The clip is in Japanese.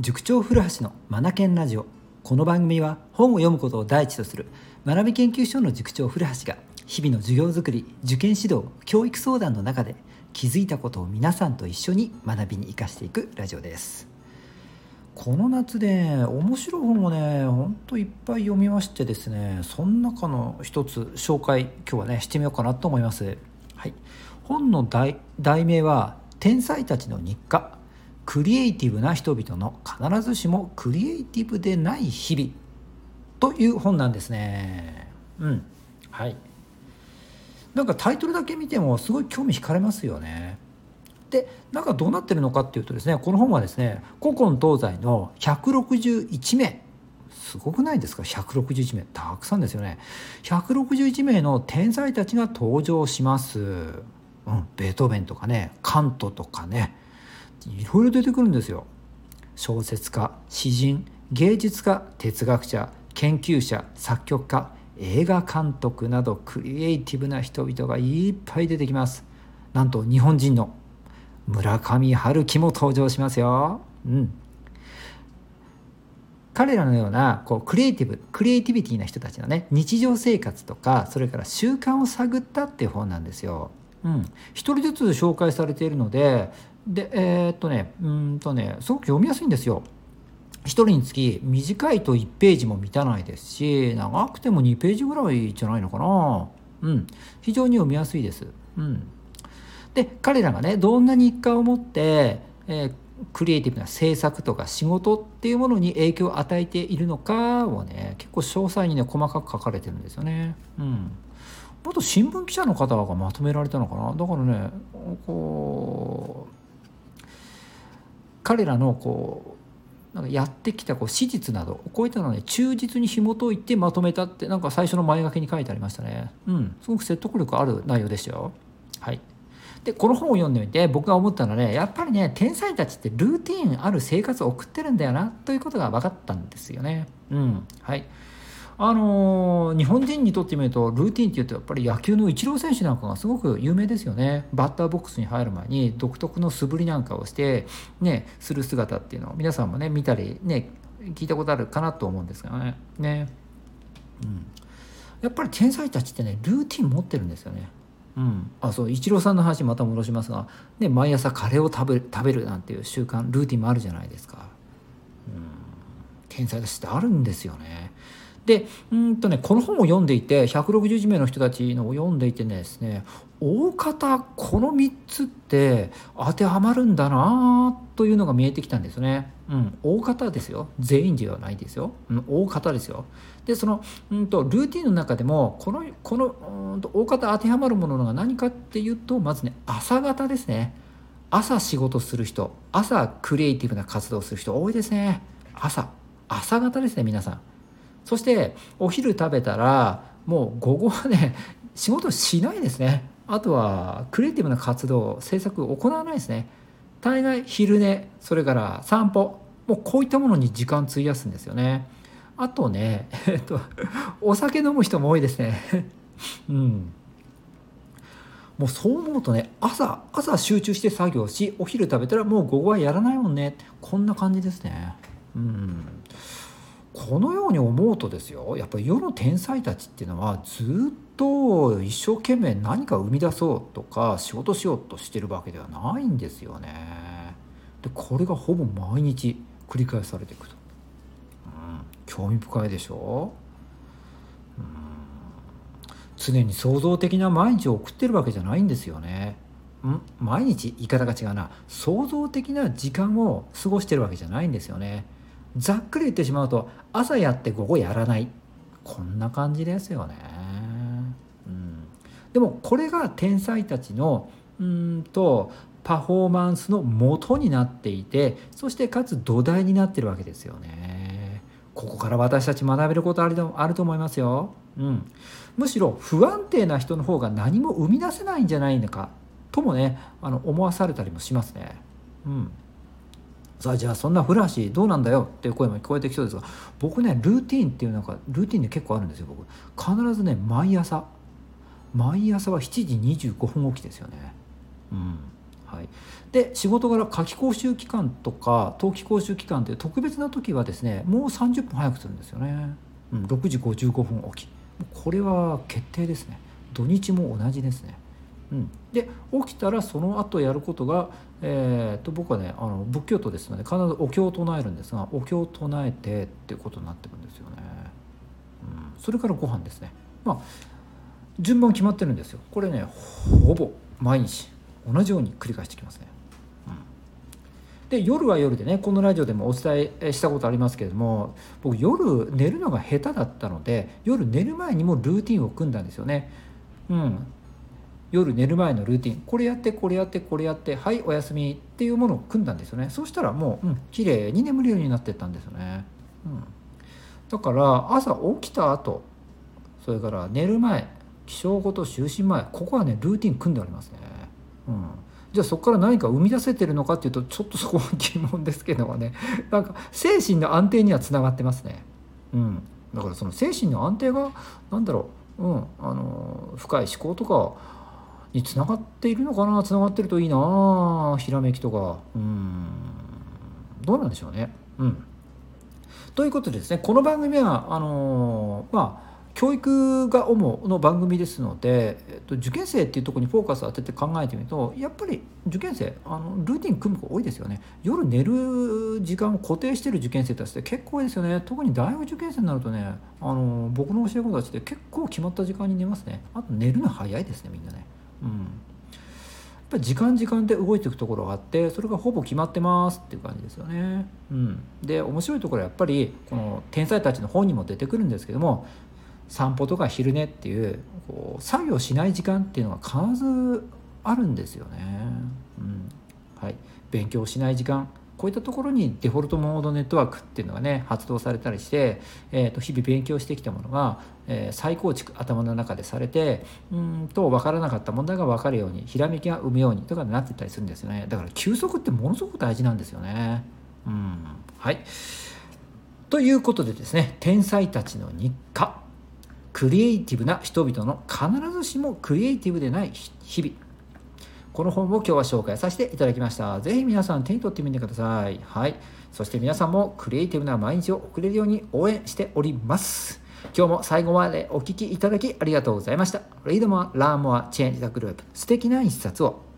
塾長古橋のマナケンラジオ。この番組は本を読むことを第一とする学び研究所の塾長古橋が日々の授業づくり受験指導教育相談の中で気づいたことを皆さんと一緒に学びに生かしていくラジオです。この夏で面白い本をねほんといっぱい読みましてですねその中の一つ紹介今日はねしてみようかなと思います。はい。本の題題名は「天才たちの日課クリエイティブな人々の必ずしもクリエイティブでない日々という本なんですね。うん。はい。なんかタイトルだけ見てもすごい興味惹かれますよね。でなんかどうなってるのかっていうとですねこの本はですね古今東西の161名。すごくないですか？161名。たくさんですよね。161名の天才たちが登場します、うん、ベートーベンとかねカントとかねいろいろ出てくるんですよ。小説家詩人芸術家哲学者研究者作曲家映画監督などクリエイティブな人々がいっぱい出てきます。なんと日本人の村上春樹も登場しますよ。うん。彼らのようなこうクリエイティブクリエイティビティな人たちのね日常生活とかそれから習慣を探ったっていう本なんですよ。うん、一人ずつ紹介されているのででえー、っとねうんとねすごく読みやすいんですよ。1人につき短いと1ページも満たないですし長くても2ページぐらいじゃないのかな。うん、非常に読みやすいです。うん、で彼らがねどんな日課を持って、えー、クリエイティブな制作とか仕事っていうものに影響を与えているのかをね結構詳細にね細かく書かれてるんですよね。うん元新聞記者の方がまとめられたのかなだからねこう彼らのこうなんかやってきたこう史実などこういったのをね忠実に紐解いてまとめたってなんか最初の前書きに書いてありましたね。うん。すごく説得力ある内容でしたよ。はい。でこの本を読んでみて僕が思ったのはねやっぱりね天才たちってルーティンある生活を送ってるんだよなということが分かったんですよね。うん。はいあのー、日本人にとってみるとルーティンっていうとやっぱり野球のイチロー選手なんかがすごく有名ですよね。バッターボックスに入る前に独特の素振りなんかをしてねする姿っていうのを皆さんもね見たりね聞いたことあるかなと思うんですがね。ね、うん、やっぱり天才たちってねルーティン持ってるんですよね。うん、あそうイチローさんの話また戻しますが、ね、毎朝カレーを食べ食べるなんていう習慣ルーティンもあるじゃないですか、うん、天才たちってあるんですよね。でうんとねこの本を読んでいて161名の人たちのを読んでいてねですね大方この3つって当てはまるんだなというのが見えてきたんですね。うん、大方ですよ。全員ではないですよ、うん、大方ですよ。でその、うんと、ルーティンの中でもこのこのうんと大方当てはまるものが何かっていうとまずね朝方ですね。朝仕事する人朝クリエイティブな活動をする人多いですね。朝朝方ですね皆さん。そしてお昼食べたらもう午後はね 仕事しないですね。あとはクリエイティブな活動制作を行わないですね。大概昼寝それから散歩もうこういったものに時間費やすんですよね。あとね えっとお酒飲む人も多いですね。うん。もうそう思うとね朝朝集中して作業しお昼食べたらもう午後はやらないもんね。こんな感じですね。うん。このように思うとですよやっぱり世の天才たちっていうのはずっと一生懸命何か生み出そうとか仕事しようとしてるわけではないんですよね。でこれがほぼ毎日繰り返されていくと。うん、興味深いでしょ？うん常に創造的な毎日を送ってるわけじゃないんですよね。ん？毎日言い方が違うな創造的な時間を過ごしてるわけじゃないんですよね。ざっくり言ってしまうと朝やって午後やらないこんな感じですよね。うん、でもこれが天才たちのうんとパフォーマンスの元になっていてそしてかつ土台になってるわけですよね。ここから私たち学べることあるとあると思いますよ。うん、むしろ不安定な人の方が何も生み出せないんじゃないのかともねあの思わされたりもしますね。うんさあじゃあそんな古橋どうなんだよ？っていう声も聞こえてきそうですが僕ねルーティンっていうなんかルーティンで結構あるんですよ僕。必ずね毎朝。毎朝は7時25分起きですよね。うん。はい、で仕事柄夏季講習期間とか冬季講習期間という特別な時はですねもう30分早くするんですよね、うん、6時55分起き。これは決定ですね。土日も同じですね。うん、で起きたらその後やることが、えー、と僕はねあの仏教徒ですので必ずお経を唱えるんですがお経を唱えてっていうことになってるんですよね、うん、それからご飯ですね。まあ順番決まってるんですよ。これねほぼ毎日同じように繰り返してきますね、うん、で夜は夜でねこのラジオでもお伝えしたことありますけれども僕夜寝るのが下手だったので夜寝る前にもルーティンを組んだんですよね。うん。夜寝る前のルーティン。これやってこれやってこれやってはいおやすみっていうものを組んだんですよね。そうしたらもう、うん、綺麗に眠るようになってったんですよね、うん、だから朝起きた後それから寝る前起床後と就寝前ここはねルーティン組んでありますね、うん、じゃあそこから何か生み出せてるのかっていうとちょっとそこは疑問ですけどもね。なんか精神の安定にはつながってますね、うん、だからその精神の安定が何だろう、うん、あの深い思考とかにつながっているのかな？つながってるといいなひらめきとか。うん。どうなんでしょうね。うん。ということでですねこの番組はあのー、まあ教育が主の番組ですので、えっと、受験生っていうとこにフォーカスを当てて考えてみるとやっぱり受験生あのルーティン組む子多いですよね。夜寝る時間を固定してる受験生たちって結構多いですよね。特に大学受験生になるとねあの僕の教え子たちって結構決まった時間に寝ますね。あと寝るの早いですねみんなね。うん、やっぱり時間時間で動いていくところがあってそれがほぼ決まってますっていう感じですよね。うん、で面白いところはやっぱりこの天才たちの本にも出てくるんですけども散歩とか昼寝っていうこう作業しない時間っていうのが必ずあるんですよね。うん。はい、勉強しない時間。こういったところにデフォルトモードネットワークっていうのがね発動されたりして、えー、と日々勉強してきたものが、えー、再構築頭の中でされてうんと分からなかった問題が分かるようにひらめきが生むようにとかになってたりするんですよね。だから休息ってものすごく大事なんですよね。うん。はい。ということでですね天才たちの日課。クリエイティブな人々の必ずしもクリエイティブでない日々。この本を今日は紹介させていただきました。ぜひ皆さん手に取ってみてください。はい。そして皆さんもクリエイティブな毎日を送れるように応援しております。今日も最後までお聴きいただきありがとうございました。Read more, learn more, change the group. 素敵な一冊を。